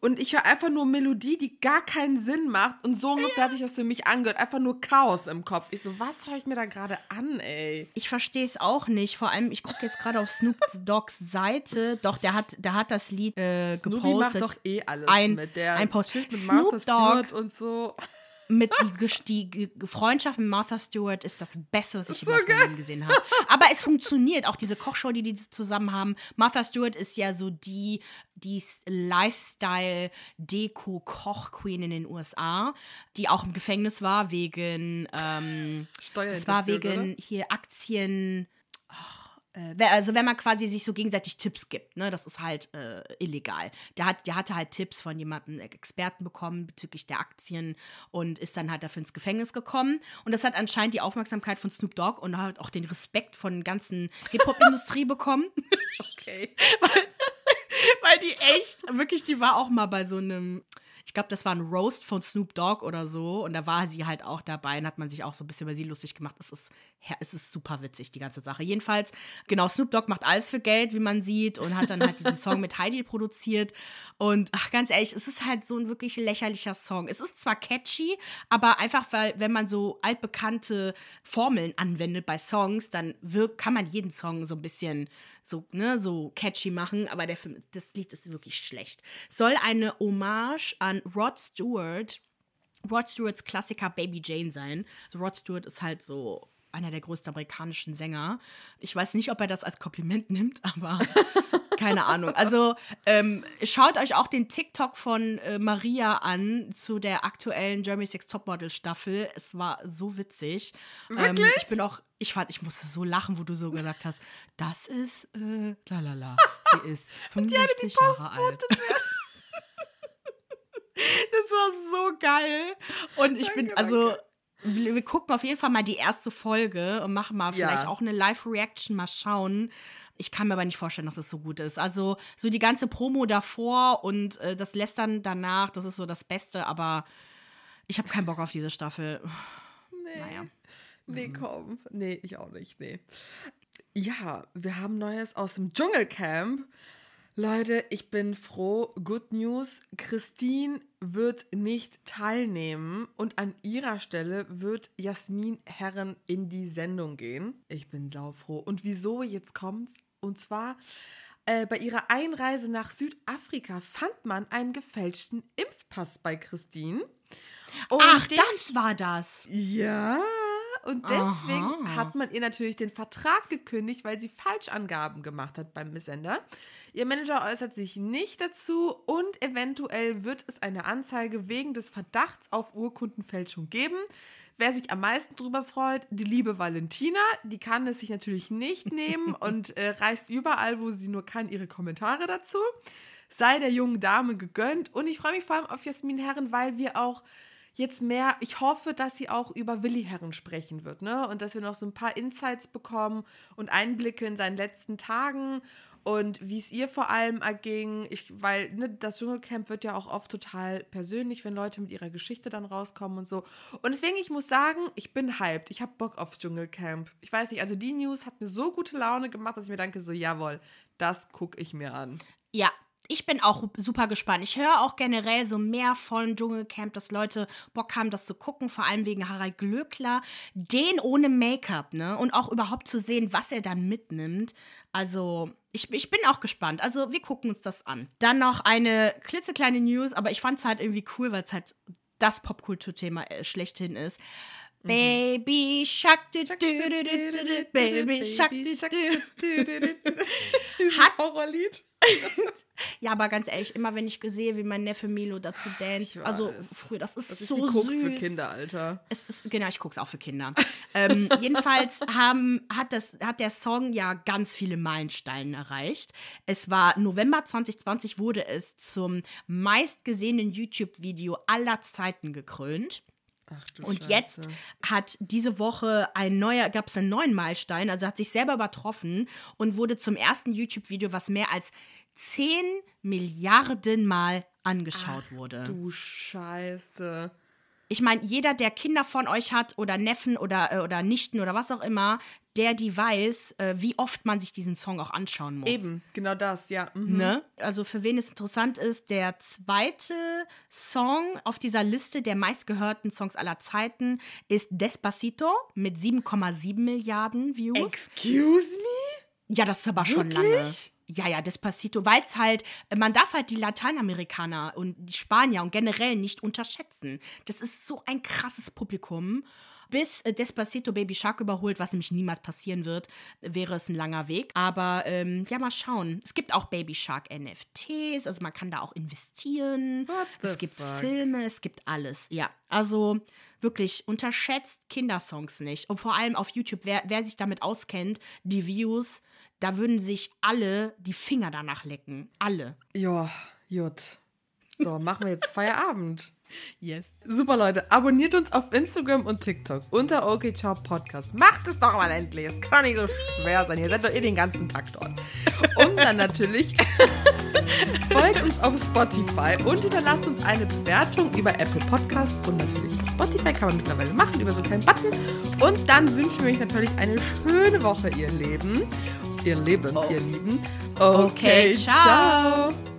und ich höre einfach nur Melodie, die gar keinen Sinn macht und so ungefähr hat sich das für mich angehört. Einfach nur Chaos im Kopf. Ich so, was höre ich mir da gerade an, ey? Ich verstehe es auch nicht. Vor allem, ich gucke jetzt gerade auf Snoop Dogs Seite. Doch, der hat, der hat das Lied äh, Snoopy macht gepostet. doch eh alles Ein- mit. Der ein Post. mit Snoop Dogg. Und so. Mit die, die Freundschaft mit Martha Stewart ist das Beste, was ich So jemals in meinem gesehen habe. Aber es funktioniert. Auch diese Kochshow, die die zusammen haben. Martha Stewart ist ja so die, die Lifestyle-Deko-Koch-Queen in den USA, die auch im Gefängnis war wegen ähm, das war wegen hier Aktien. wer- Also wenn man quasi sich so gegenseitig Tipps gibt, ne, das ist halt äh, illegal. Der, hat, der hatte halt Tipps von jemandem, äh, Experten bekommen bezüglich der Aktien und ist dann halt dafür ins Gefängnis gekommen. Und das hat anscheinend die Aufmerksamkeit von Snoop Dogg und halt auch den Respekt von der ganzen Hip-Hop-Industrie (laughs) bekommen. Okay. (laughs) Weil die echt, wirklich, die war auch mal bei so einem, ich glaube, das war ein Roast von Snoop Dogg oder so. Und da war sie halt auch dabei und hat man sich auch so ein bisschen über sie lustig gemacht. Es ist, es ist super witzig, die ganze Sache. Jedenfalls, genau, Snoop Dogg macht alles für Geld, wie man sieht, und hat dann halt diesen Song mit Heidi produziert. Und ach, ganz ehrlich, es ist halt so ein wirklich lächerlicher Song. Es ist zwar catchy, aber einfach, weil, wenn man so altbekannte Formeln anwendet bei Songs, dann wirkt, kann man jeden Song so ein bisschen so, ne, so catchy machen, aber der Film, das Lied ist wirklich schlecht. Soll eine Hommage an Rod Stewart, Rod Stewarts Klassiker Baby Jane sein. Also Rod Stewart ist halt so einer der größten amerikanischen Sänger. Ich weiß nicht, ob er das als Kompliment nimmt, (laughs) aber keine Ahnung. Also ähm, schaut euch auch den TikTok von äh, Maria an zu der aktuellen Jeremy Six Topmodel Staffel. Es war so witzig. Ähm, ich bin auch, ich fand, ich musste so lachen, wo du so gesagt hast, das ist, äh, lalala, sie (laughs) ist 65 Jahre alt. (laughs) Das war so geil. Und ich bin, Danke, also, danke. Wir, gucken auf jeden Fall mal die erste Folge und machen mal Ja. vielleicht auch eine Live-Reaction, mal schauen. Ich kann mir aber nicht vorstellen, dass es so gut ist. Also, so die ganze Promo davor und äh, das Lästern danach, das ist so das Beste, aber ich habe keinen Bock auf diese Staffel. Nee. Naja. Nee, komm. Nee, ich auch nicht. Nee. Ja, wir haben Neues aus dem Dschungelcamp. Leute, ich bin froh. Good News. Christine wird nicht teilnehmen und an ihrer Stelle wird Jasmin Herren in die Sendung gehen. Ich bin saufroh. Und wieso? Jetzt kommt's. Und zwar äh, bei ihrer Einreise nach Südafrika fand man einen gefälschten Impfpass bei Christine. Und Ach, das war das. ja, und deswegen Aha. hat man ihr natürlich den Vertrag gekündigt, weil sie Falschangaben gemacht hat beim Missender. Ihr Manager äußert sich nicht dazu und eventuell wird es eine Anzeige wegen des Verdachts auf Urkundenfälschung geben. Wer sich am meisten drüber freut, die liebe Valentina, die kann es sich natürlich nicht nehmen (laughs) und äh, reißt überall, wo sie nur kann, ihre Kommentare dazu. Sei der jungen Dame gegönnt und ich freue mich vor allem auf Jasmin Herren, weil wir auch jetzt mehr, ich hoffe, dass sie auch über Willi Herren sprechen wird, ne? Und dass wir noch so ein paar Insights bekommen und Einblicke in seinen letzten Tagen und wie es ihr vor allem erging. Ich, weil ne, das Dschungelcamp wird ja auch oft total persönlich, wenn Leute mit ihrer Geschichte dann rauskommen und so. Und deswegen, ich muss sagen, ich bin hyped. Ich habe Bock aufs Dschungelcamp. Ich weiß nicht, also die News hat mir so gute Laune gemacht, dass ich mir denke, so, jawohl, das gucke ich mir an. Ja, ich bin auch super gespannt. Ich höre auch generell so mehr von Dschungelcamp, dass Leute Bock haben, das zu gucken, vor allem wegen Harald Glöckler. Den ohne Make-up, ne? Und auch überhaupt zu sehen, was er dann mitnimmt. Also, ich, ich bin auch gespannt. Also, wir gucken uns das an. Dann noch eine klitzekleine News, aber ich fand es halt irgendwie cool, weil es halt das Popkulturthema äh, schlechthin ist. Baby Shark, du, du, du, du, du, du, Baby Shark, du, du. Horrorlied. Ja, aber ganz ehrlich, immer wenn ich sehe, wie mein Neffe Milo dazu dance, also früher, das ist Das ist so Koks süß. für Kinder, Alter. Es ist, genau, ich gucke es auch für Kinder. ähm, (laughs) jedenfalls haben, hat, das, hat der Song ja ganz viele Meilensteine erreicht. Es war November 2020 wurde es zum meistgesehenen YouTube-Video aller Zeiten gekrönt. Ach du Und Scheiße. jetzt hat diese Woche ein neuer, gab es einen neuen Meilenstein, also hat sich selber übertroffen und wurde zum ersten YouTube-Video, was mehr als 10 Milliarden Mal angeschaut wurde. Du Scheiße. Ich meine, jeder, der Kinder von euch hat oder Neffen oder, äh, oder Nichten oder was auch immer, der die weiß, äh, wie oft man sich diesen Song auch anschauen muss. Eben, genau das, ja. Mhm. Ne? Also für wen es interessant ist, der zweite Song auf dieser Liste der meistgehörten Songs aller Zeiten ist Despacito mit 7,7 Milliarden Views. Excuse me? ja, das ist aber schon lange. Ja, ja, Despacito, weil es halt, man darf halt die Lateinamerikaner und die Spanier und generell nicht unterschätzen. Das ist so ein krasses Publikum. Bis äh, Despacito Baby Shark überholt, was nämlich niemals passieren wird, wäre es ein langer Weg. Aber ähm, ja, mal schauen. Es gibt auch Baby Shark NFTs, also man kann da auch investieren. Es gibt fuck? Filme, es gibt alles. Ja, also wirklich unterschätzt Kindersongs nicht. Und vor allem auf YouTube, wer, wer sich damit auskennt, die Views, da würden sich alle die Finger danach lecken. Alle. Ja, gut. So, machen wir jetzt (laughs) Feierabend. Yes. Super, Leute. Abonniert uns auf Instagram und TikTok unter OK Ciao Podcast. Macht es doch mal endlich. Es kann nicht so schwer sein. Ihr seid doch eh den ganzen Tag dort. Und dann natürlich (laughs) folgt uns auf Spotify und hinterlasst uns eine Bewertung über Apple Podcast und natürlich auf Spotify kann man mittlerweile machen über so einen kleinen Button. Und dann wünschen wir euch natürlich eine schöne Woche, ihr Leben. Ihr Leben, ihr Lieben. Okay, ciao. ciao.